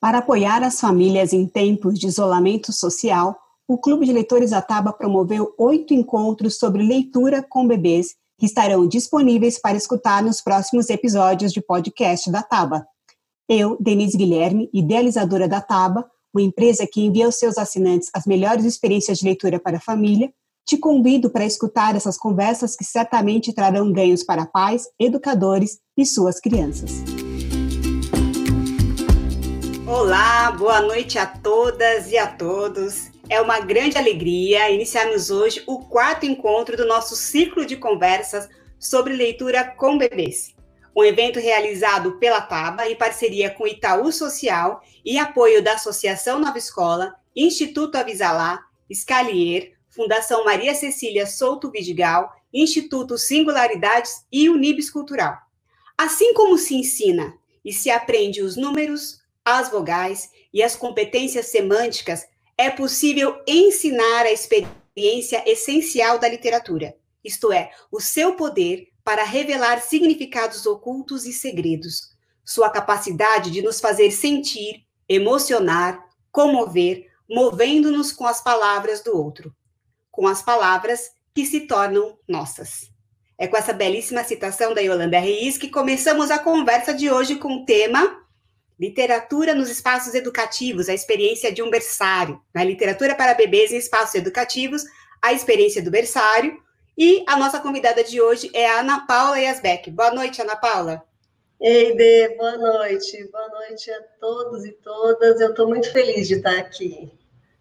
Para apoiar as famílias em tempos de isolamento social, o Clube de Leitores Ataba promoveu oito encontros sobre leitura com bebês que estarão disponíveis para escutar nos próximos episódios de podcast da Taba. Eu, Denise Guilherme, idealizadora da Taba, uma empresa que envia aos seus assinantes as melhores experiências de leitura para a família, te convido para escutar essas conversas que certamente trarão ganhos para pais, educadores e suas crianças. Olá, boa noite a todas e a todos. É uma grande alegria iniciarmos hoje o quarto encontro do nosso ciclo de conversas sobre leitura com bebês. Um evento realizado pela TABA em parceria com Itaú Social e apoio da Associação Nova Escola, Instituto Avisalá, Scalier, Fundação Maria Cecília Souto Vidigal, Instituto Singularidades e Unibis Cultural. Assim como se ensina e se aprende os números, as vogais e as competências semânticas, é possível ensinar a experiência essencial da literatura, isto é, o seu poder para revelar significados ocultos e segredos, sua capacidade de nos fazer sentir, emocionar, comover, movendo-nos com as palavras do outro, com as palavras que se tornam nossas. É com essa belíssima citação da Yolanda Reis que começamos a conversa de hoje com o tema Literatura nos espaços educativos, a experiência de um berçário. Na né? literatura para bebês em espaços educativos, a experiência do berçário. E a nossa convidada de hoje é a Ana Paula Yasbeck. Boa noite, Ana Paula. Ei, Dê, boa noite. Boa noite a todos e todas. Eu estou muito feliz de estar aqui.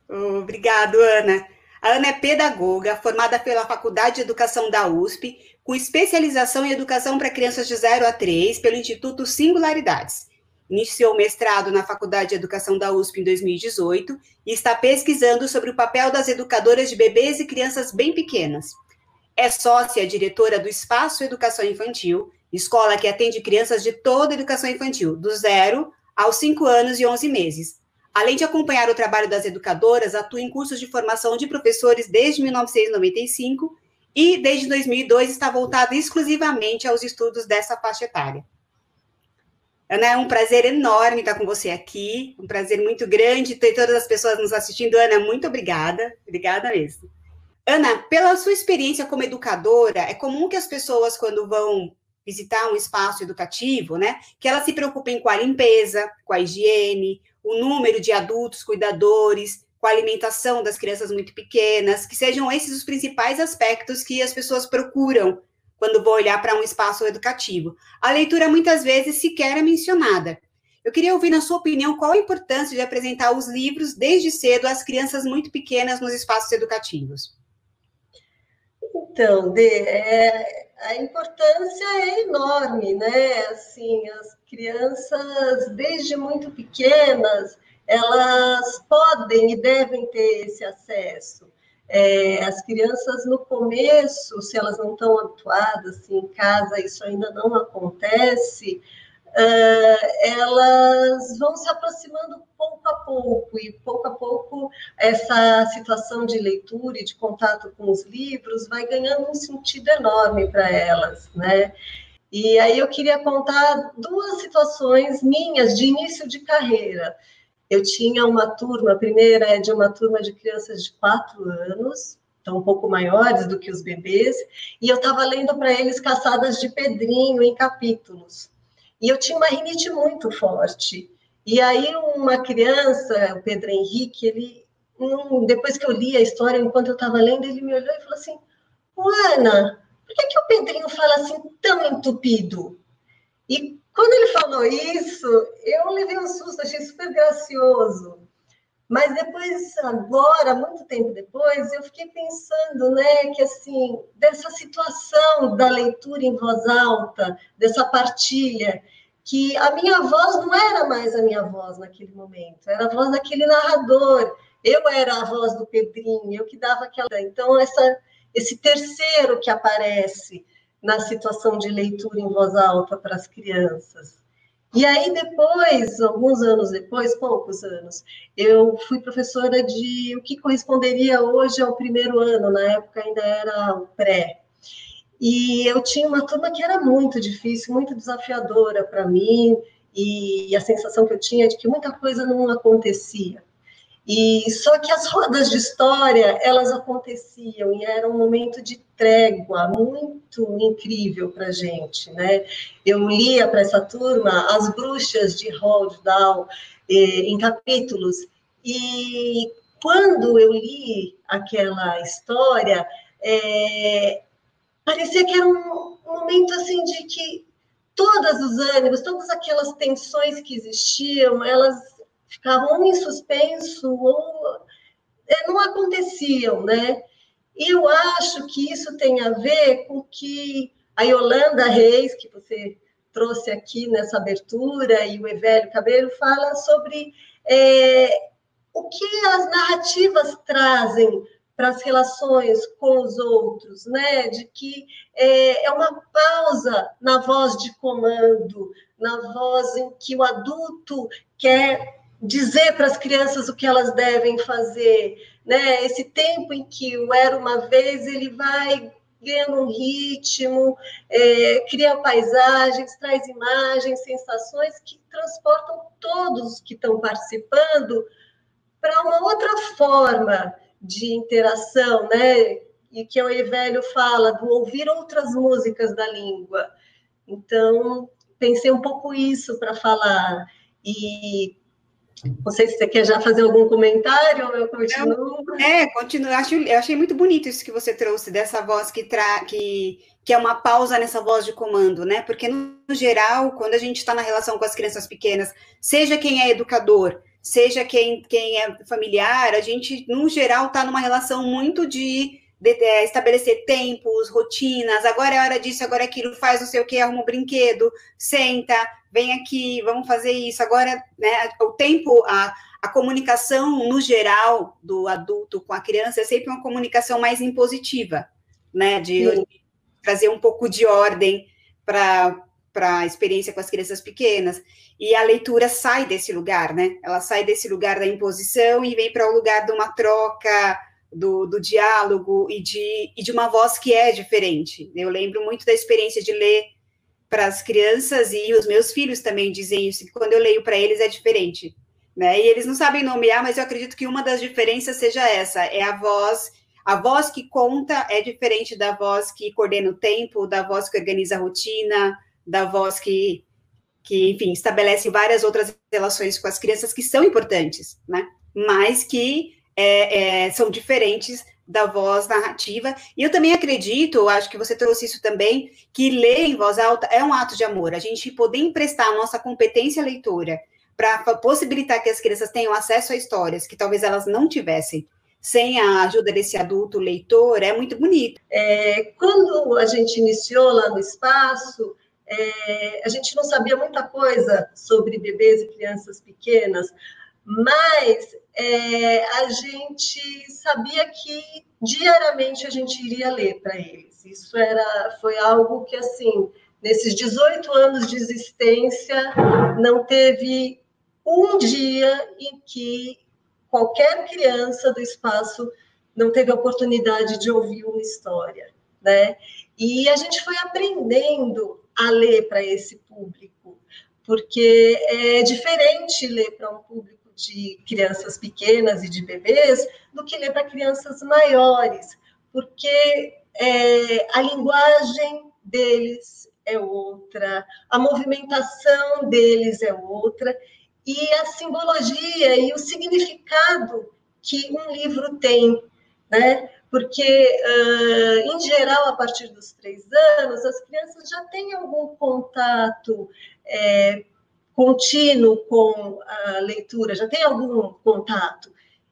Obrigado, Ana. A Ana é pedagoga, formada pela Faculdade de Educação da USP, com especialização em educação para crianças de 0 a 3 pelo Instituto Singularidades. Iniciou mestrado na Faculdade de Educação da USP em 2018 e está pesquisando sobre o papel das educadoras de bebês e crianças bem pequenas. É sócia diretora do Espaço Educação Infantil, escola que atende crianças de toda a educação infantil, do zero aos 5 anos e 11 meses. Além de acompanhar o trabalho das educadoras, atua em cursos de formação de professores desde 1995 e, desde 2002, está voltada exclusivamente aos estudos dessa faixa etária. Ana, é um prazer enorme estar com você aqui, um prazer muito grande ter todas as pessoas nos assistindo. Ana, muito obrigada, obrigada mesmo. Ana, pela sua experiência como educadora, é comum que as pessoas, quando vão visitar um espaço educativo, né, que elas se preocupem com a limpeza, com a higiene, o número de adultos cuidadores, com a alimentação das crianças muito pequenas, que sejam esses os principais aspectos que as pessoas procuram quando vou olhar para um espaço educativo. A leitura muitas vezes sequer é mencionada. Eu queria ouvir, na sua opinião, qual a importância de apresentar os livros desde cedo às crianças muito pequenas nos espaços educativos. Então, de, é, a importância é enorme, né? Assim, as crianças, desde muito pequenas, elas podem e devem ter esse acesso. É, as crianças no começo, se elas não estão habituadas, se em casa isso ainda não acontece, uh, elas vão se aproximando pouco a pouco, e pouco a pouco essa situação de leitura e de contato com os livros vai ganhando um sentido enorme para elas, né? E aí eu queria contar duas situações minhas de início de carreira. Eu tinha uma turma, a primeira é de uma turma de crianças de quatro anos, então um pouco maiores do que os bebês, e eu estava lendo para eles Caçadas de Pedrinho em capítulos. E eu tinha uma rinite muito forte. E aí uma criança, o Pedro Henrique, ele depois que eu li a história, enquanto eu estava lendo, ele me olhou e falou assim: Ana, por que, que o Pedrinho fala assim tão entupido? E quando ele falou isso, eu levei um susto, achei super gracioso. Mas depois, agora, muito tempo depois, eu fiquei pensando, né, que assim, dessa situação da leitura em voz alta, dessa partilha, que a minha voz não era mais a minha voz naquele momento, era a voz daquele narrador. Eu era a voz do Pedrinho, eu que dava aquela. Então, essa, esse terceiro que aparece, na situação de leitura em voz alta para as crianças. E aí depois, alguns anos depois, poucos anos, eu fui professora de o que corresponderia hoje ao primeiro ano, na época ainda era o pré. E eu tinha uma turma que era muito difícil, muito desafiadora para mim, e a sensação que eu tinha de que muita coisa não acontecia. E só que as rodas de história, elas aconteciam e era um momento de trégua muito incrível para gente, né? Eu lia para essa turma As Bruxas de Roald Dahl eh, em capítulos e quando eu li aquela história, é, parecia que era um, um momento assim de que todos os ânimos, todas aquelas tensões que existiam, elas ficavam em suspenso ou é, não aconteciam, né? E eu acho que isso tem a ver com que a Yolanda Reis, que você trouxe aqui nessa abertura, e o Evelio Cabelo fala sobre é, o que as narrativas trazem para as relações com os outros, né? De que é, é uma pausa na voz de comando, na voz em que o adulto quer dizer para as crianças o que elas devem fazer, né? Esse tempo em que o era uma vez ele vai ganhando um ritmo, é, cria paisagens, traz imagens, sensações que transportam todos que estão participando para uma outra forma de interação, né? E que o Evelio fala do ouvir outras músicas da língua. Então, pensei um pouco isso para falar. E não sei se você quer já fazer algum comentário, eu continuo. É, continuo. Acho, eu achei muito bonito isso que você trouxe, dessa voz que, tra, que, que é uma pausa nessa voz de comando, né? Porque, no geral, quando a gente está na relação com as crianças pequenas, seja quem é educador, seja quem, quem é familiar, a gente, no geral, está numa relação muito de, de, de, estabelecer tempos, rotinas, agora é hora disso, agora é aquilo, faz não sei o que, arruma um brinquedo, senta, vem aqui, vamos fazer isso. Agora, né, o tempo, a, a comunicação, no geral, do adulto com a criança é sempre uma comunicação mais impositiva, né, de, de trazer um pouco de ordem para para a experiência com as crianças pequenas. E a leitura sai desse lugar, né? Ela sai desse lugar da imposição e vem para o lugar de uma troca, do, do diálogo e de, e de uma voz que é diferente. Eu lembro muito da experiência de ler para as crianças e os meus filhos também dizem isso, que quando eu leio para eles é diferente. Né? E eles não sabem nomear, mas eu acredito que uma das diferenças seja essa, é a voz a voz que conta é diferente da voz que coordena o tempo, da voz que organiza a rotina, da voz que, que, enfim, estabelece várias outras relações com as crianças que são importantes, né? Mas que é, é, são diferentes da voz narrativa. E eu também acredito, acho que você trouxe isso também, que ler em voz alta é um ato de amor. A gente poder emprestar a nossa competência leitora para possibilitar que as crianças tenham acesso a histórias que talvez elas não tivessem sem a ajuda desse adulto leitor é muito bonito. É, quando a gente iniciou lá no espaço, é, a gente não sabia muita coisa sobre bebês e crianças pequenas, mas é, a gente sabia que diariamente a gente iria ler para eles. Isso era, foi algo que, assim, nesses 18 anos de existência, não teve um dia em que qualquer criança do espaço não teve a oportunidade de ouvir uma história, né? E a gente foi aprendendo a ler para esse público, porque é diferente ler para um público de crianças pequenas e de bebês do que ler para crianças maiores, porque é, a linguagem deles é outra, a movimentação deles é outra, e a simbologia e o significado que um livro tem, né? porque, uh, em geral, a partir dos três anos, as crianças já têm algum contato é, contínuo com a leitura, já têm algum contato.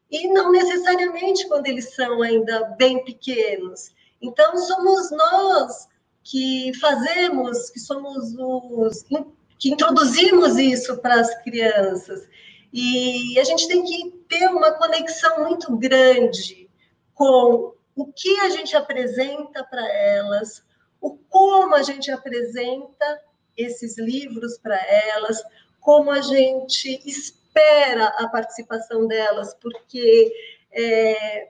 E não necessariamente quando eles são ainda bem pequenos. Então, somos nós que fazemos, que somos os que introduzimos isso para as crianças. E a gente tem que ter uma conexão muito grande com o que a gente apresenta para elas, o como a gente apresenta esses livros para elas, como a gente espera a participação delas, porque é,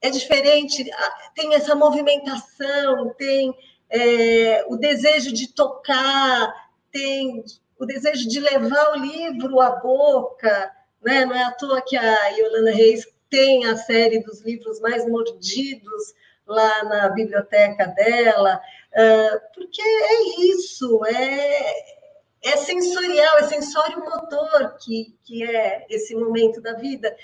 é diferente, tem essa movimentação, tem é, o desejo de tocar, tem o desejo de levar o livro à boca, né? Não é à toa que a Yolanda Reis tem a série dos livros mais mordidos lá na biblioteca dela, porque é isso, é, é sensorial, é sensório motor que, que é esse momento da vida.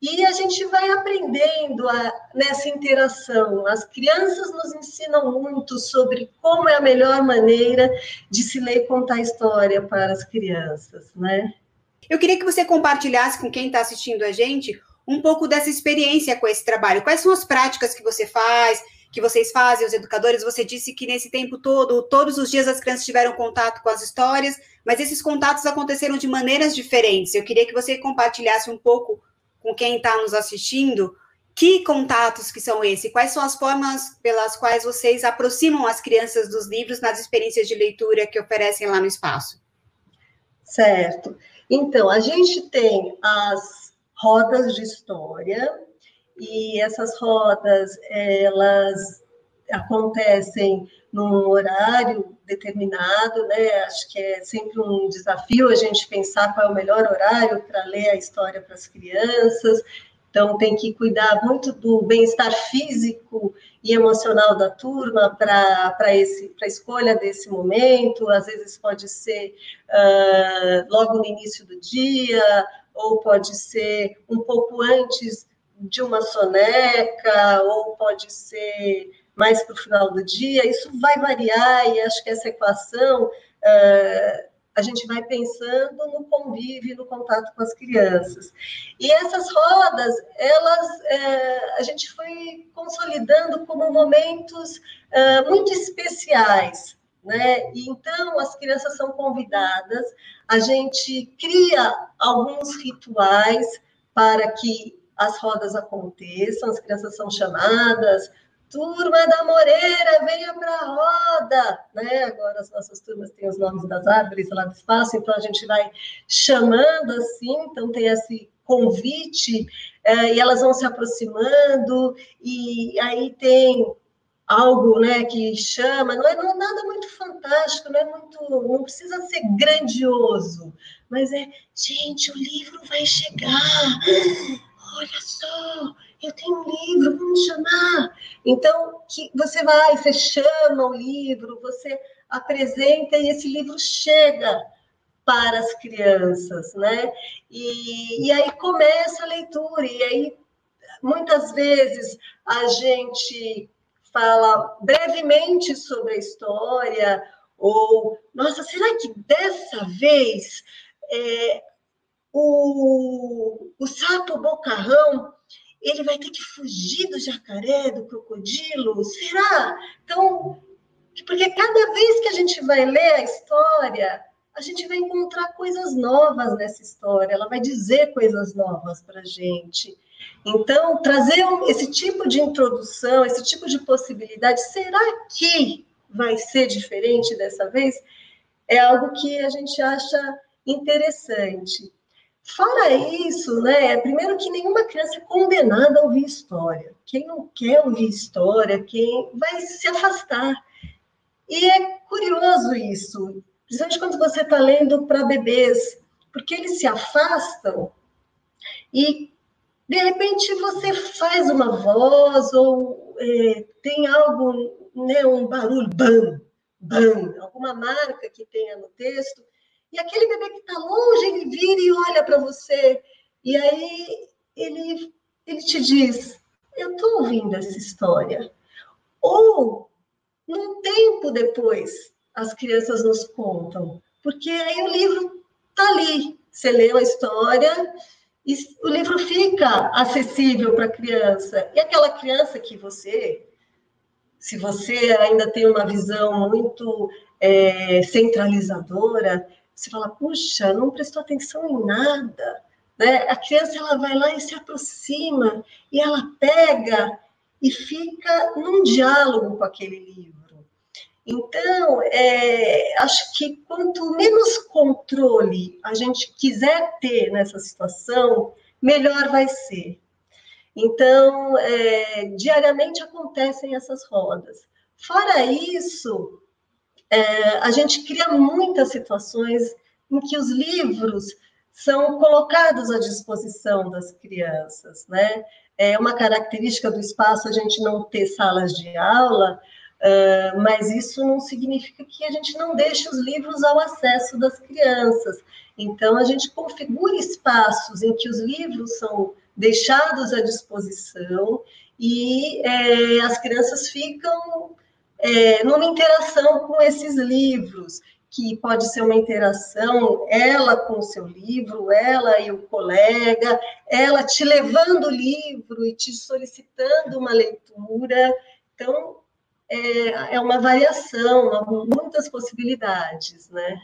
E a gente vai aprendendo a, nessa interação. As crianças nos ensinam muito sobre como é a melhor maneira de se ler e contar história para as crianças, né? Eu queria que você compartilhasse com quem está assistindo a gente um pouco dessa experiência com esse trabalho. Quais são as práticas que você faz, que vocês fazem, os educadores? Você disse que nesse tempo todo, todos os dias as crianças tiveram contato com as histórias, mas esses contatos aconteceram de maneiras diferentes. Eu queria que você compartilhasse um pouco com quem está nos assistindo que contatos que são esses? Quais são as formas pelas quais vocês aproximam as crianças dos livros nas experiências de leitura que oferecem lá no espaço? Certo. Então, a gente tem as rodas de história, e essas rodas, elas acontecem num horário determinado, né? Acho que é sempre um desafio a gente pensar qual é o melhor horário para ler a história para as crianças. Então, tem que cuidar muito do bem-estar físico e emocional da turma para a escolha desse momento. Às vezes pode ser uh, logo no início do dia, ou pode ser um pouco antes de uma soneca, ou pode ser mais para o final do dia. Isso vai variar e acho que essa equação uh, a gente vai pensando no convívio, no contato com as crianças. E essas rodas, elas, uh, a gente foi consolidando como momentos uh, muito especiais né? E então as crianças são convidadas, a gente cria alguns rituais para que as rodas aconteçam, as crianças são chamadas, turma da Moreira, venha para a roda, né? Agora as nossas turmas têm os nomes das árvores lá do espaço, então a gente vai chamando assim, então tem esse convite, é, e elas vão se aproximando, e aí tem algo né, que chama, não é, não é nada muito fantástico, não é muito, não precisa ser grandioso, mas é, gente, o livro vai chegar, olha só, eu tenho um livro, vamos chamar. Então, que você vai, você chama o livro, você apresenta e esse livro chega para as crianças, né? E, e aí começa a leitura, e aí muitas vezes a gente fala brevemente sobre a história, ou, nossa, será que dessa vez é, o, o sapo bocarrão ele vai ter que fugir do jacaré, do crocodilo? Será? Então, porque cada vez que a gente vai ler a história, a gente vai encontrar coisas novas nessa história, ela vai dizer coisas novas para a gente. Então, trazer esse tipo de introdução, esse tipo de possibilidade, será que vai ser diferente dessa vez? É algo que a gente acha interessante. Fora isso, né, primeiro que nenhuma criança é condenada a ouvir história. Quem não quer ouvir história, quem vai se afastar. E é curioso isso, principalmente quando você está lendo para bebês, porque eles se afastam e de repente você faz uma voz ou é, tem algo, né, um barulho, bam, bam, alguma marca que tenha no texto, e aquele bebê que está longe, ele vira e olha para você, e aí ele, ele te diz, eu estou ouvindo essa história. Ou, num tempo depois, as crianças nos contam, porque aí o livro está ali, você leu a história, e o livro fica acessível para a criança. E aquela criança que você, se você ainda tem uma visão muito é, centralizadora, você fala, puxa, não prestou atenção em nada. Né? A criança ela vai lá e se aproxima, e ela pega e fica num diálogo com aquele livro. Então, é, acho que quanto menos controle a gente quiser ter nessa situação, melhor vai ser. Então, é, diariamente acontecem essas rodas. Fora isso, é, a gente cria muitas situações em que os livros são colocados à disposição das crianças, né? É uma característica do espaço a gente não ter salas de aula, uh, mas isso não significa que a gente não deixe os livros ao acesso das crianças. Então, a gente configura espaços em que os livros são deixados à disposição e é, as crianças ficam é, numa interação com esses livros que pode ser uma interação, ela com o seu livro, ela e o colega, ela te levando o livro e te solicitando uma leitura. Então, é, é uma variação, muitas possibilidades, né?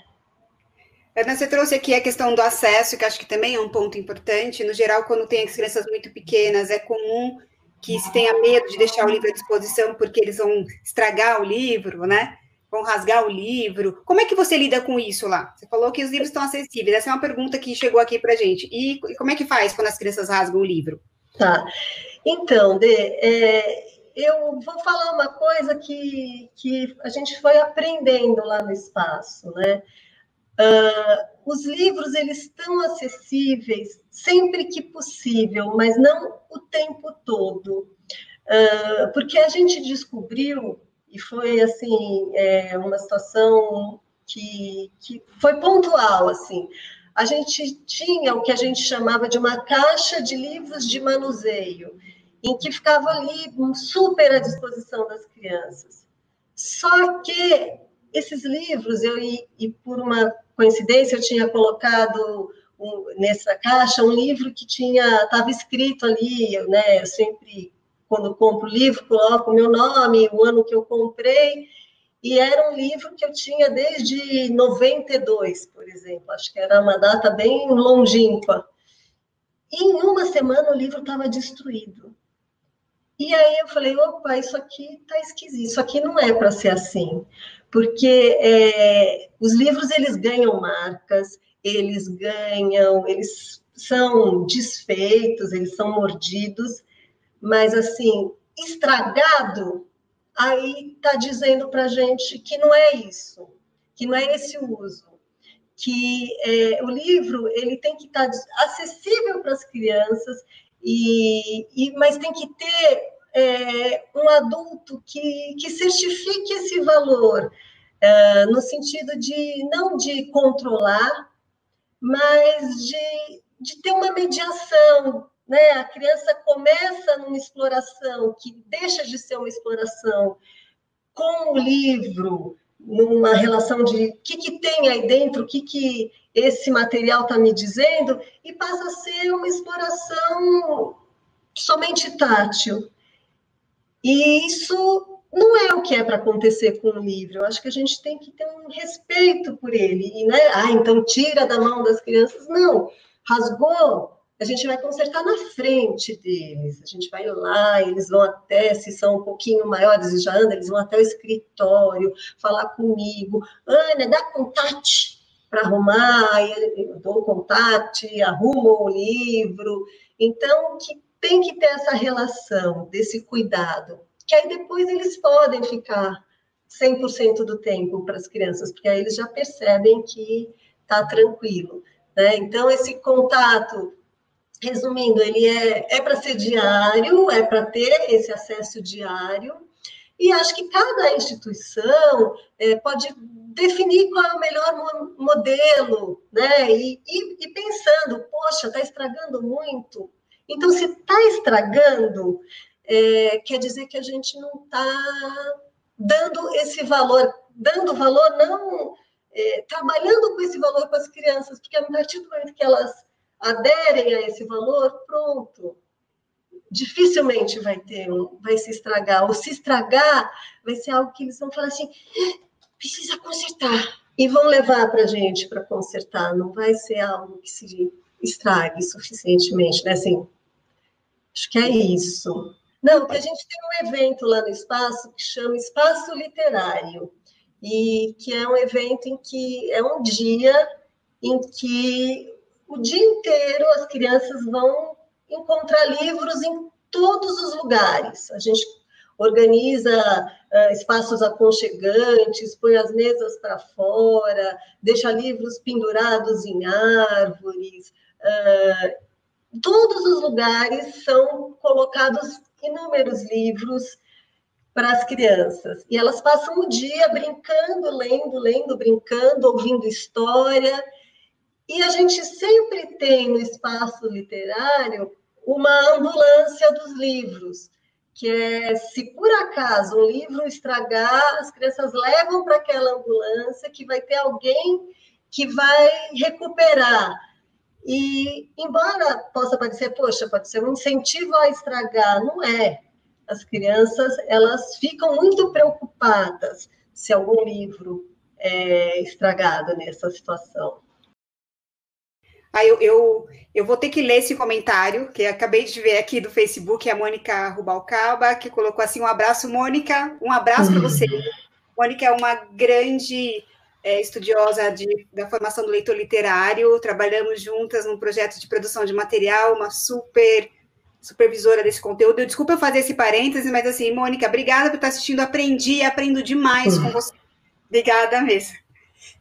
Ana, você trouxe aqui a questão do acesso, que acho que também é um ponto importante. No geral, quando tem as crianças muito pequenas, é comum que se tenha medo de deixar o livro à disposição porque eles vão estragar o livro, né? vão rasgar o livro. Como é que você lida com isso lá? Você falou que os livros estão acessíveis. Essa é uma pergunta que chegou aqui para gente. E, como é que faz quando as crianças rasgam o livro? Tá. Então, Dê, é, eu vou falar uma coisa que, que a gente foi aprendendo lá no espaço, né? Uh, os livros eles estão acessíveis sempre que possível, mas não o tempo todo, uh, porque a gente descobriu e foi assim é, uma situação que, que foi pontual assim. A gente tinha o que a gente chamava de uma caixa de livros de manuseio em que ficava ali super à disposição das crianças. Só que esses livros eu e, e por uma coincidência eu tinha colocado um, nessa caixa um livro que tinha estava escrito ali né eu sempre quando compro livro, coloco o meu nome, o ano que eu comprei, e era um livro que eu tinha desde 92, por exemplo, acho que era uma data bem longínqua. E em uma semana o livro estava destruído. E aí eu falei, opa, isso aqui está esquisito, isso aqui não é para ser assim, porque é, os livros eles ganham marcas, eles ganham, eles são desfeitos, eles são mordidos, mas assim, estragado, aí está dizendo para gente que não é isso, que não é esse o uso, que é, o livro ele tem que estar tá acessível para as crianças, e, e, mas tem que ter é, um adulto que, que certifique esse valor, é, no sentido de não de controlar, mas de, de ter uma mediação, né? A criança começa numa exploração que deixa de ser uma exploração com o livro, numa relação de o que, que tem aí dentro, o que, que esse material está me dizendo, e passa a ser uma exploração somente tátil. E isso não é o que é para acontecer com o livro. Eu acho que a gente tem que ter um respeito por ele. E, né? Ah, então tira da mão das crianças. Não. Rasgou, a gente vai consertar na frente deles, a gente vai lá, eles vão até, se são um pouquinho maiores e já andam, eles vão até o escritório, falar comigo, Ana, dá contato para arrumar, eu dou contato, arrumo o livro, então, que tem que ter essa relação, desse cuidado, que aí depois eles podem ficar 100% do tempo para as crianças, porque aí eles já percebem que está tranquilo. Né? Então, esse contato resumindo, ele é, é para ser diário, é para ter esse acesso diário, e acho que cada instituição é, pode definir qual é o melhor modelo, né? E, e, e pensando, poxa, está estragando muito. Então, se está estragando, é, quer dizer que a gente não está dando esse valor, dando valor, não é, trabalhando com esse valor com as crianças, porque a partir do momento que elas aderem a esse valor, pronto. Dificilmente vai ter, vai se estragar. Ou se estragar, vai ser algo que eles vão falar assim: precisa consertar. E vão levar para a gente para consertar. Não vai ser algo que se estrague suficientemente, né? Assim, acho que é isso. Não, que a gente tem um evento lá no espaço que chama Espaço Literário, e que é um evento em que é um dia em que o dia inteiro as crianças vão encontrar livros em todos os lugares. A gente organiza uh, espaços aconchegantes, põe as mesas para fora, deixa livros pendurados em árvores. Uh, todos os lugares são colocados inúmeros livros para as crianças. E elas passam o dia brincando, lendo, lendo, brincando, ouvindo história. E a gente sempre tem no espaço literário uma ambulância dos livros, que é se por acaso um livro estragar, as crianças levam para aquela ambulância que vai ter alguém que vai recuperar. E embora possa parecer, poxa, pode ser um incentivo a estragar, não é as crianças elas ficam muito preocupadas se algum livro é estragado nessa situação. Ah, eu, eu, eu vou ter que ler esse comentário, que acabei de ver aqui do Facebook, a Mônica Rubalcaba, que colocou assim: um abraço, Mônica, um abraço para você. Mônica é uma grande é, estudiosa de, da formação do leitor literário, trabalhamos juntas num projeto de produção de material, uma super supervisora desse conteúdo. Desculpa eu fazer esse parêntese, mas assim, Mônica, obrigada por estar assistindo. Aprendi, aprendo demais uhum. com você. Obrigada mesmo.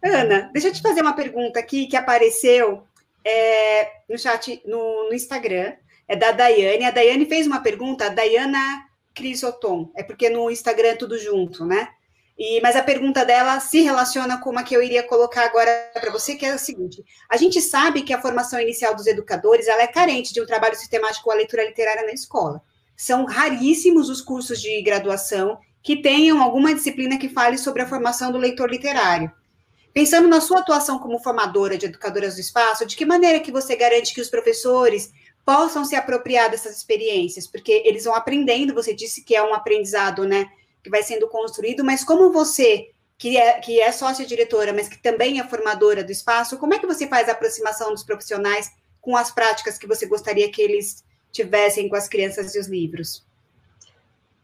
Ana, deixa eu te fazer uma pergunta aqui que apareceu é, no chat, no, no, Instagram. É da Daiane. A Daiane fez uma pergunta, a Daiana Crisoton. É porque no Instagram é tudo junto, né? E, mas a pergunta dela se relaciona com uma que eu iria colocar agora para você, que é a seguinte: a gente sabe que a formação inicial dos educadores ela é carente de um trabalho sistemático com a leitura literária na escola. São raríssimos os cursos de graduação que tenham alguma disciplina que fale sobre a formação do leitor literário. Pensando na sua atuação como formadora de educadoras do espaço, de que maneira que você garante que os professores possam se apropriar dessas experiências? Porque eles vão aprendendo, você disse que é um aprendizado, né? Que vai sendo construído, mas como você, que é, que é sócia-diretora, mas que também é formadora do espaço, como é que você faz a aproximação dos profissionais com as práticas que você gostaria que eles tivessem com as crianças e os livros?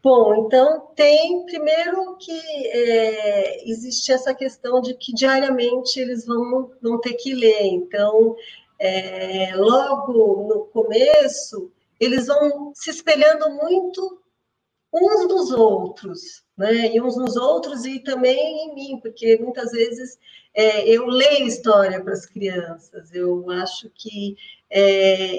Bom, então tem primeiro que é, existe essa questão de que diariamente eles vão, vão ter que ler. Então, é, logo no começo, eles vão se espelhando muito uns dos outros, né? E uns nos outros e também em mim, porque muitas vezes é, eu leio história para as crianças. Eu acho que é,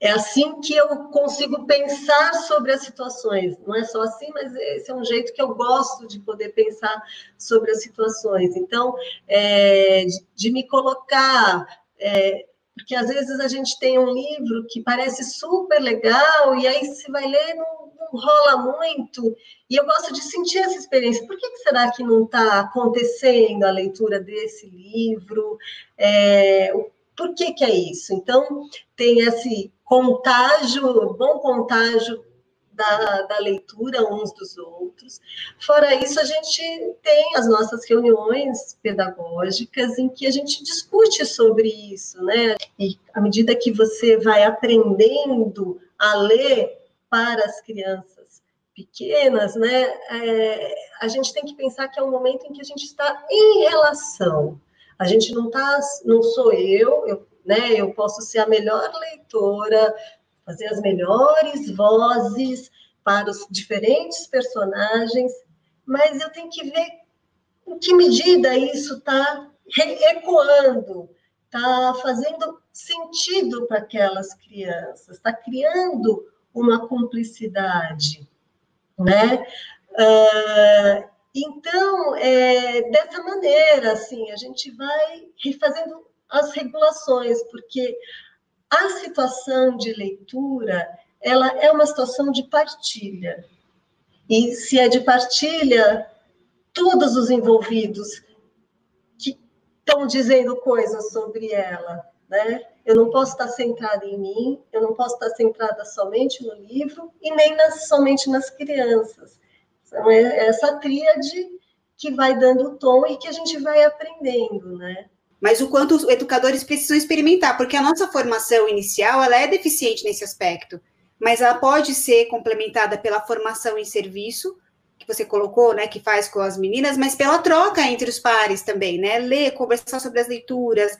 é assim que eu consigo pensar sobre as situações. Não é só assim, mas esse é um jeito que eu gosto de poder pensar sobre as situações. Então, é, de, de, me colocar é, porque às vezes a gente tem um livro que parece super legal e aí se vai ler não, rola muito. E eu gosto de sentir essa experiência. Por que, que será que não está acontecendo a leitura desse livro? É, por que, que é isso? Então, tem esse contágio, bom contágio da, da, leitura uns dos outros. Fora isso, a gente tem as nossas reuniões pedagógicas em que a gente discute sobre isso, né? E à medida que você vai aprendendo a ler para as crianças pequenas, né? É, a gente tem que pensar que é um momento em que a gente está em relação. A gente não está, não sou eu, eu né? Eu posso ser a melhor leitora, fazer as melhores vozes para os diferentes personagens, mas eu tenho que ver em que medida isso está ecoando, está fazendo sentido para aquelas crianças, está criando uma cumplicidade, né? Uh, então, é, dessa maneira, assim, a gente vai refazendo as regulações, porque a situação de leitura, ela é uma situação de partilha. E se é de partilha, todos os envolvidos que estão dizendo coisas sobre ela, né? Eu não posso estar centrada em mim, eu não posso estar centrada somente no livro e nem nas, somente nas crianças. Então, é essa tríade que vai dando o tom e que a gente vai aprendendo, né? mas o quanto os educadores precisam experimentar, porque a nossa formação inicial ela é deficiente nesse aspecto, mas ela pode ser complementada pela formação em serviço, que você colocou, né, que faz com as meninas, mas pela troca entre os pares também, né, ler, conversar sobre as leituras,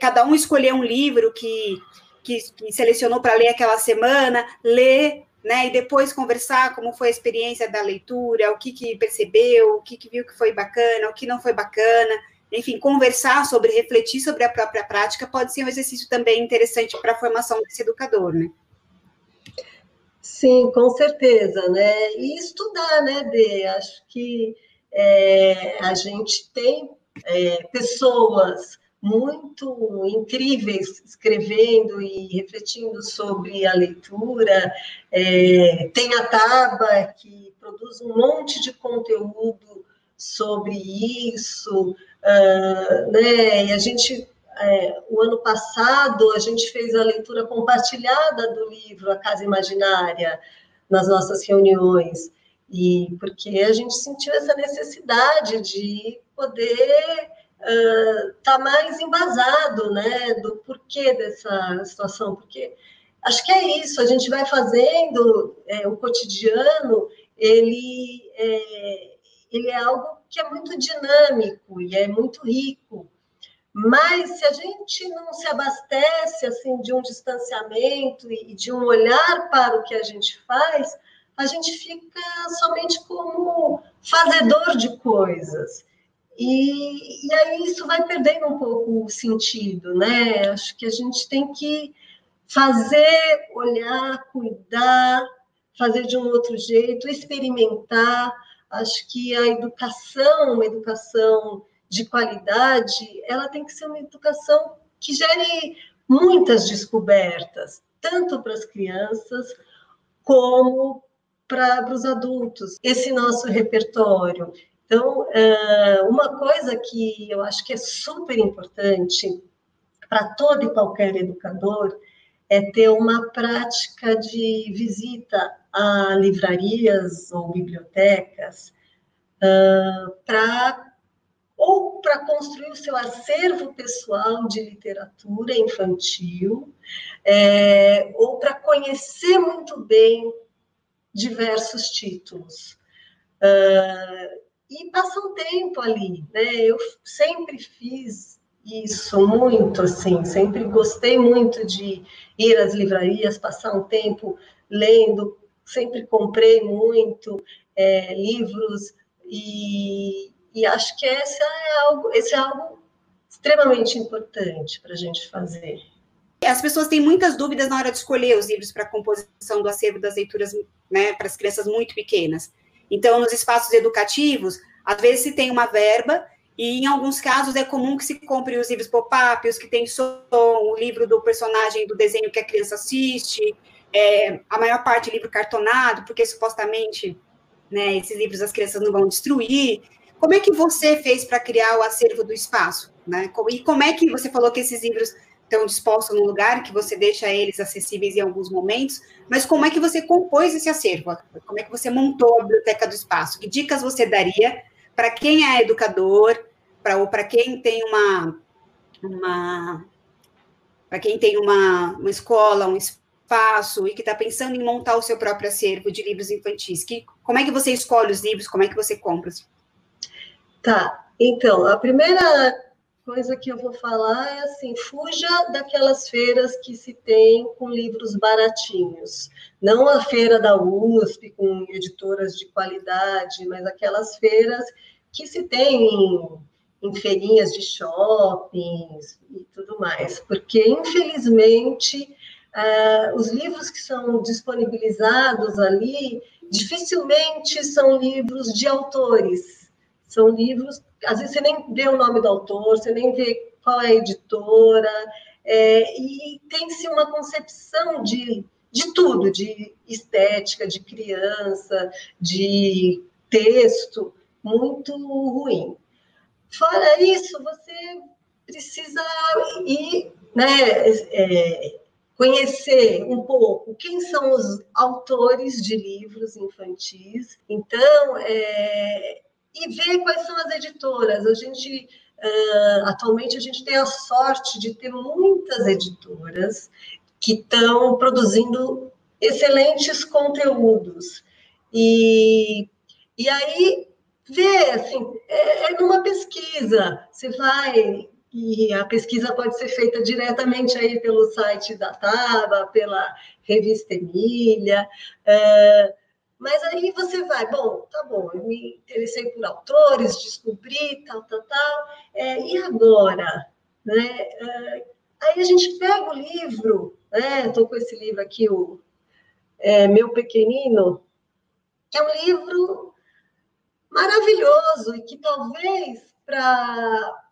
cada um escolher um livro que, que, que selecionou para ler aquela semana, ler, né? E depois conversar como foi a experiência da leitura, o que, que percebeu, o que, que viu que foi bacana, o que não foi bacana. Enfim, conversar sobre, refletir sobre a própria prática pode ser um exercício também interessante para a formação desse educador, né? Sim, com certeza, né? E estudar, né, Dê? Acho que é, a gente tem é, pessoas muito incríveis escrevendo e refletindo sobre a leitura. É, tem a Taba, que produz um monte de conteúdo sobre isso, uh, né? E a gente, é, o ano passado, a gente fez a leitura compartilhada do livro A Casa Imaginária nas nossas reuniões, e porque a gente sentiu essa necessidade de poder está uh, mais embasado, né, do porquê dessa situação, porque acho que é isso, a gente vai fazendo é, o cotidiano, ele é, ele é algo que é muito dinâmico e é muito rico, mas se a gente não se abastece assim de um distanciamento e de um olhar para o que a gente faz, a gente fica somente como fazedor de coisas. E, e aí isso vai perdendo um pouco o sentido, né? Acho que a gente tem que fazer, olhar, cuidar, fazer de um outro jeito, experimentar. Acho que a educação, uma educação de qualidade, ela tem que ser uma educação que gere muitas descobertas, tanto para as crianças como para os adultos. Esse nosso repertório, então, é, uma coisa que eu acho que é super importante para todo e qualquer educador é ter uma prática de visita a livrarias ou bibliotecas uh, para ou para construir o seu acervo pessoal de literatura infantil, é, ou para conhecer muito bem diversos títulos. Uh, e passa um tempo ali, né? Eu sempre fiz isso muito, assim, sempre gostei muito de ir às livrarias, passar um tempo lendo, sempre comprei muito é, livros e, e, acho que esse é algo, esse é algo extremamente importante para a gente fazer. As pessoas têm muitas dúvidas na hora de escolher os livros para a composição do acervo das leituras, né, para as crianças muito pequenas. Então, nos espaços educativos, às vezes se tem uma verba, e em alguns casos é comum que se compre os livros pop-up, os que tem som, o livro do personagem do desenho que a criança assiste, é, a maior parte livro cartonado, porque supostamente né, esses livros as crianças não vão destruir. Como é que você fez para criar o acervo do espaço? Né? E como é que você falou que esses livros estão dispostos num lugar que você deixa eles acessíveis em alguns momentos, mas como é que você compôs esse acervo? Como é que você montou a biblioteca do espaço? Que dicas você daria para quem é educador, para ou para quem tem uma, uma para quem tem uma, uma escola, um espaço e que está pensando em montar o seu próprio acervo de livros infantis, que, como é que você escolhe os livros, como é que você compra? Tá, então, a primeira coisa que eu vou falar é assim: fuja daquelas feiras que se tem com livros baratinhos. Não a feira da USP com editoras de qualidade, mas aquelas feiras que se tem em, em feirinhas de shoppings e tudo mais. Porque, infelizmente, uh, os livros que são disponibilizados ali dificilmente são livros de autores são livros, às vezes você nem vê o nome do autor, você nem vê qual é a editora, é, e tem-se uma concepção de, de tudo, de estética, de criança, de texto, muito ruim. Fora isso, você precisa ir, né, é, conhecer um pouco quem são os autores de livros infantis. Então, é, e ver quais são as editoras. A gente uh, atualmente a gente tem a sorte de ter muitas editoras que estão produzindo excelentes conteúdos. E, e aí ver, assim, é, é numa pesquisa, você vai e a pesquisa pode ser feita diretamente aí pelo site da Taba, pela revista Emília. Mas aí você vai, bom, tá bom, eu me interessei por autores, descobri, tal, tal, tal, é, e agora? Né? Uh, aí a gente pega o livro, né? Estou com esse livro aqui, o é, Meu Pequenino, que é um livro maravilhoso e que talvez para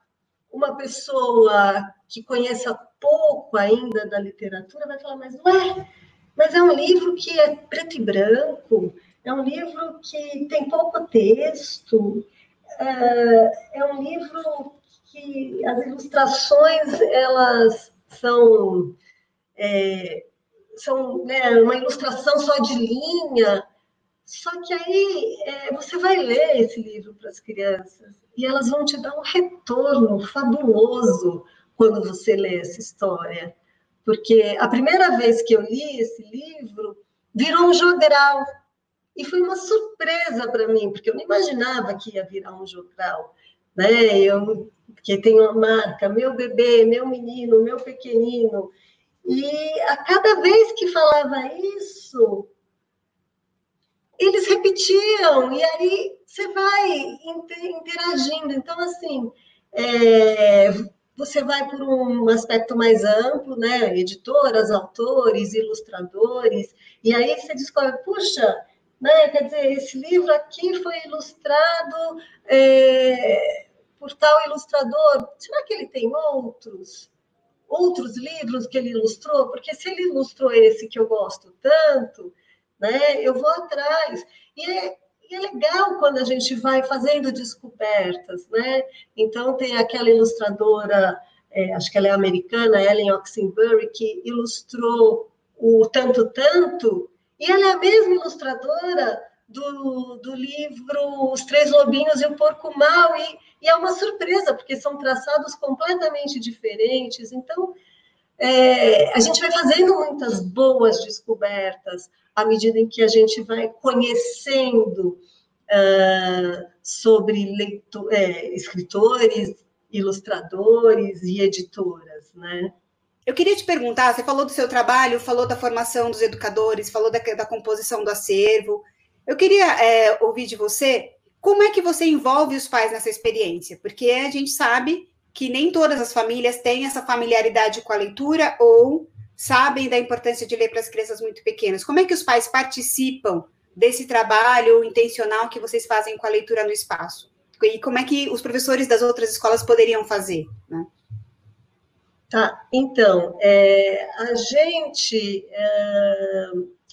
uma pessoa que conheça pouco ainda da literatura vai falar, mas ué, mas é um livro que é preto e branco, é um livro que tem pouco texto, é, é um livro que as ilustrações elas são é, são né, uma ilustração só de linha, só que aí é, você vai ler esse livro para as crianças e elas vão te dar um retorno fabuloso quando você lê essa história. Porque a primeira vez que eu li esse livro, virou um jogral. E foi uma surpresa para mim, porque eu não imaginava que ia virar um jogral. Né? Eu, porque tem uma marca, meu bebê, meu menino, meu pequenino. E a cada vez que falava isso, eles repetiam, e aí você vai interagindo. Então, assim, é, você vai por um aspecto mais amplo, né? Editoras, autores, ilustradores, e aí você descobre, puxa, né? Quer dizer, esse livro aqui foi ilustrado é, por tal ilustrador. Será que ele tem outros? Outros livros que ele ilustrou? Porque se ele ilustrou esse que eu gosto tanto, né? Eu vou atrás. E é, e é legal quando a gente vai fazendo descobertas, né? Então, tem aquela ilustradora, é, acho que ela é americana, Ellen Oxenbury, que ilustrou o Tanto Tanto, e ela é a mesma ilustradora do, do livro Os Três Lobinhos e o Porco Mal, e, e é uma surpresa, porque são traçados completamente diferentes. Então, é, a gente vai fazendo muitas boas descobertas à medida em que a gente vai conhecendo uh, sobre é, escritores, ilustradores e editoras, né? Eu queria te perguntar, você falou do seu trabalho, falou da formação dos educadores, falou da, da composição do acervo. Eu queria é, ouvir de você como é que você envolve os pais nessa experiência, porque a gente sabe que nem todas as famílias têm essa familiaridade com a leitura ou sabem da importância de ler para as crianças muito pequenas. Como é que os pais participam desse trabalho intencional que vocês fazem com a leitura no espaço? E como é que os professores das outras escolas poderiam fazer? Né? Tá, então, é, a gente é,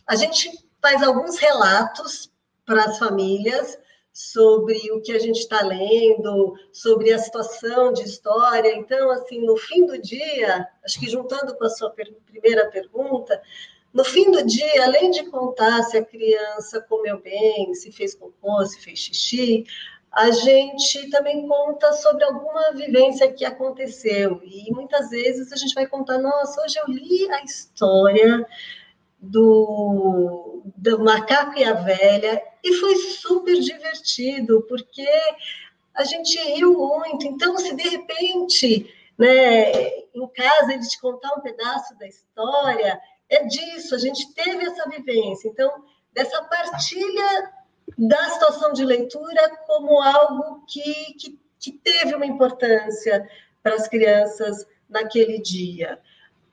a gente faz alguns relatos para as famílias sobre o que a gente está lendo, sobre a situação de história. Então, assim, no fim do dia, acho que juntando com a sua per primeira pergunta, no fim do dia, além de contar se a criança comeu bem, se fez cocô, se fez xixi, a gente também conta sobre alguma vivência que aconteceu. E muitas vezes a gente vai contar: nossa, hoje eu li a história do, do Macaco e a Velha, e foi super divertido, porque a gente riu muito. Então, se de repente, né, em casa, ele te contar um pedaço da história, é disso, a gente teve essa vivência. Então, dessa partilha da situação de leitura como algo que, que, que teve uma importância para as crianças naquele dia.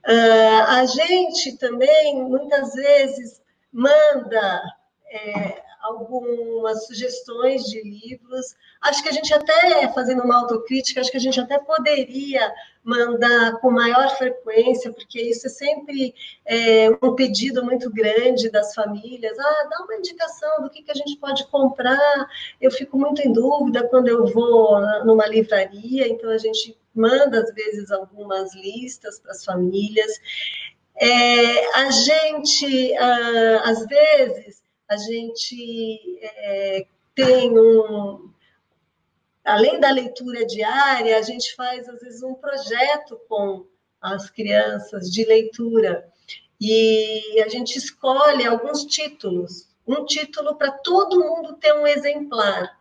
Uh, a gente também, muitas vezes, manda é, algumas sugestões de livros. Acho que a gente até, fazendo uma autocrítica, acho que a gente até poderia mandar com maior frequência, porque isso é sempre é, um pedido muito grande das famílias. Ah, dá uma indicação do que, que a gente pode comprar. Eu fico muito em dúvida quando eu vou numa livraria, então a gente manda, às vezes, algumas listas para as famílias. É, a gente, ah, às vezes, a gente é, tem um. Além da leitura diária, a gente faz, às vezes, um projeto com as crianças de leitura. E a gente escolhe alguns títulos, um título para todo mundo ter um exemplar.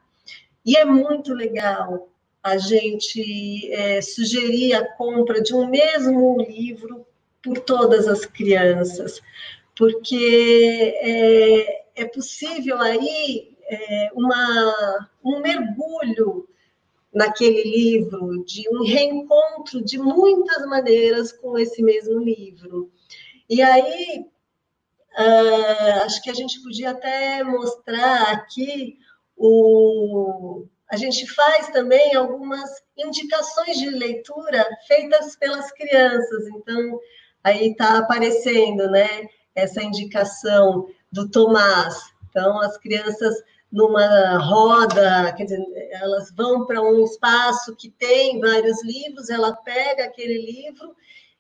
E é muito legal, a gente é, sugerir a compra de um mesmo livro por todas as crianças, porque é, é possível aí é, uma, um mergulho naquele livro, de um reencontro de muitas maneiras com esse mesmo livro. E aí, uh, acho que a gente podia até mostrar aqui o. A gente faz também algumas indicações de leitura feitas pelas crianças. Então, aí está aparecendo, né? Essa indicação do Tomás. Então, as crianças numa roda, quer dizer, elas vão para um espaço que tem vários livros, ela pega aquele livro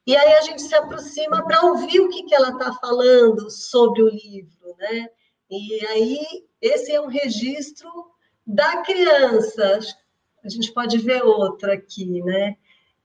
e aí a gente se aproxima para ouvir o que, que ela está falando sobre o livro, né? E aí esse é um registro da criança. A gente pode ver outro aqui, né?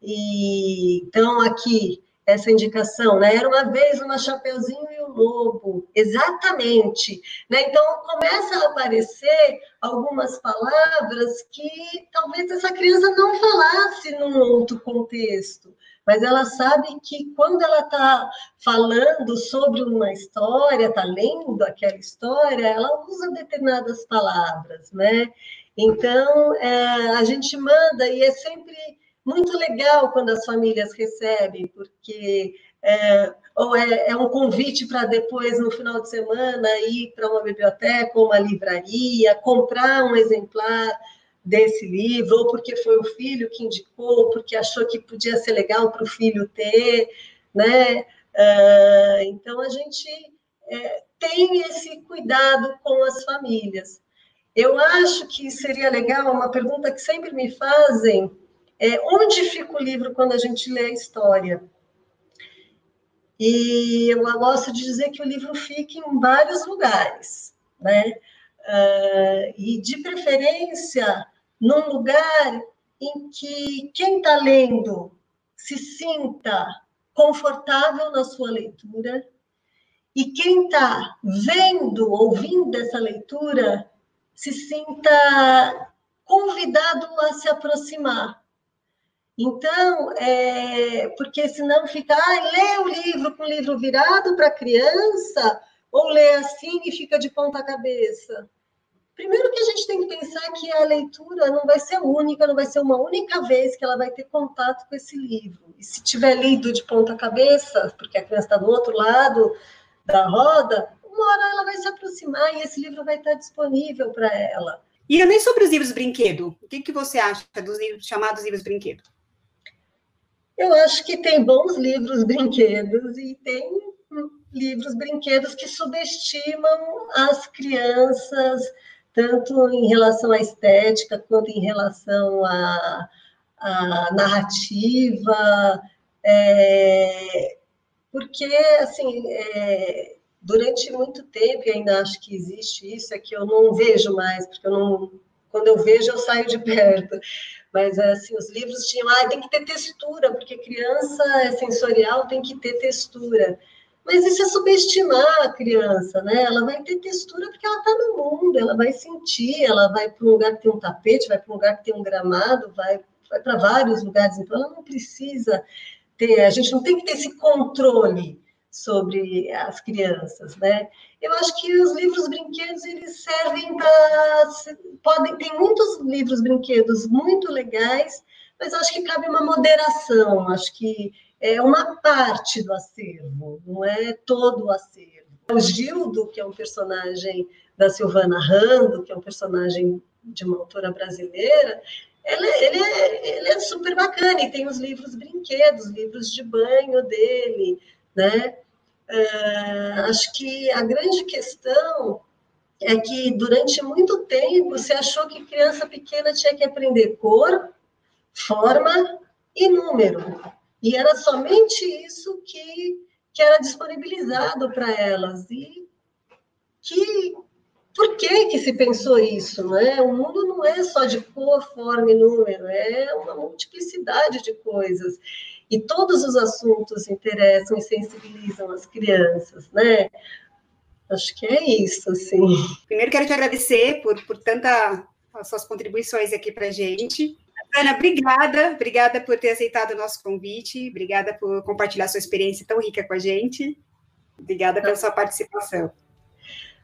E então aqui essa indicação, né? Era uma vez uma Chapeuzinho e um Lobo, exatamente. Né? Então, começa a aparecer algumas palavras que talvez essa criança não falasse num outro contexto, mas ela sabe que quando ela está falando sobre uma história, está lendo aquela história, ela usa determinadas palavras, né? Então, é, a gente manda e é sempre muito legal quando as famílias recebem, porque é, ou é, é, um convite para depois, no final de semana, ir para uma biblioteca ou uma livraria, comprar um exemplar desse livro, ou porque foi o filho que indicou, porque achou que podia ser legal para o filho ter, né? Uh, então, a gente é, tem esse cuidado com as famílias. Eu acho que seria legal, uma pergunta que sempre me fazem, é, onde fica o livro quando a gente lê a história? E eu gosto de dizer que o livro fica em vários lugares, né? Uh, e de preferência num lugar em que quem está lendo se sinta confortável na sua leitura e quem está vendo, ouvindo essa leitura, se sinta convidado a se aproximar então, é, porque senão fica, ah, lê o livro com o livro virado para a criança, ou lê assim e fica de ponta cabeça. Primeiro que a gente tem que pensar que a leitura não vai ser única, não vai ser uma única vez que ela vai ter contato com esse livro. E se tiver lido de ponta cabeça, porque a criança está do outro lado da roda, uma hora ela vai se aproximar e esse livro vai estar disponível para ela. E nem sobre os livros brinquedo. O que, que você acha dos livros, chamados livros brinquedo? Eu acho que tem bons livros brinquedos e tem livros brinquedos que subestimam as crianças, tanto em relação à estética quanto em relação à, à narrativa, é, porque, assim, é, durante muito tempo, e ainda acho que existe isso, é que eu não vejo mais, porque eu não, quando eu vejo, eu saio de perto, mas assim, os livros tinham, ah, tem que ter textura, porque criança é sensorial, tem que ter textura. Mas isso é subestimar a criança, né? Ela vai ter textura porque ela está no mundo, ela vai sentir, ela vai para um lugar que tem um tapete, vai para um lugar que tem um gramado, vai, vai para vários lugares, então ela não precisa ter, a gente não tem que ter esse controle sobre as crianças, né? Eu acho que os livros brinquedos eles servem para podem tem muitos livros brinquedos muito legais, mas acho que cabe uma moderação, acho que é uma parte do acervo, não é todo o acervo. O Gildo, que é um personagem da Silvana Rando, que é um personagem de uma autora brasileira, ele, ele, é, ele é super bacana e tem os livros brinquedos, livros de banho dele, né? Uh, acho que a grande questão é que durante muito tempo você achou que criança pequena tinha que aprender cor, forma e número. E era somente isso que, que era disponibilizado para elas. E que por que, que se pensou isso? Né? O mundo não é só de cor, forma e número, é uma multiplicidade de coisas e todos os assuntos interessam e sensibilizam as crianças, né? Acho que é isso, assim. Primeiro quero te agradecer por, por tanta as suas contribuições aqui para a gente. Ana, obrigada, obrigada por ter aceitado o nosso convite, obrigada por compartilhar sua experiência tão rica com a gente, obrigada pela sua participação.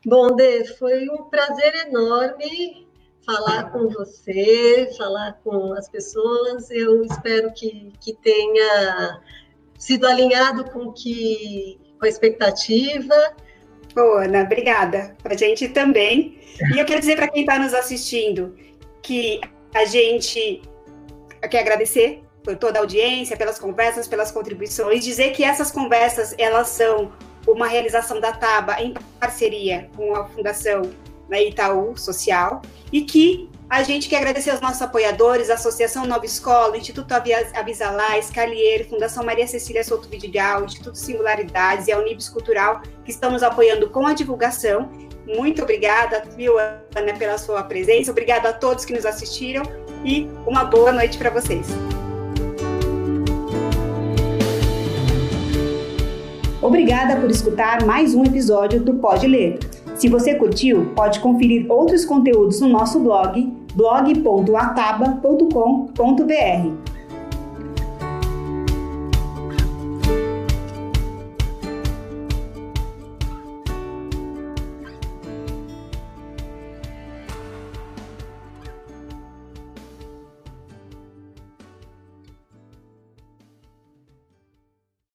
Bom, Dê, foi um prazer enorme falar com você, falar com as pessoas. Eu espero que, que tenha sido alinhado com, que, com a expectativa. Ô, Ana, obrigada. Para a gente também. E eu quero dizer para quem está nos assistindo que a gente quer agradecer por toda a audiência, pelas conversas, pelas contribuições, dizer que essas conversas elas são uma realização da TABA em parceria com a Fundação da Itaú Social e que a gente quer agradecer aos nossos apoiadores, Associação Nova Escola, Instituto Avisalá, Scalier, Fundação Maria Cecília Souto Vidigal, Instituto Singularidades e a Unibis Cultural, que estão nos apoiando com a divulgação. Muito obrigada, viu, Ana, pela sua presença. Obrigada a todos que nos assistiram e uma boa noite para vocês. Obrigada por escutar mais um episódio do Pode Ler. Se você curtiu, pode conferir outros conteúdos no nosso blog blog.ataba.com.br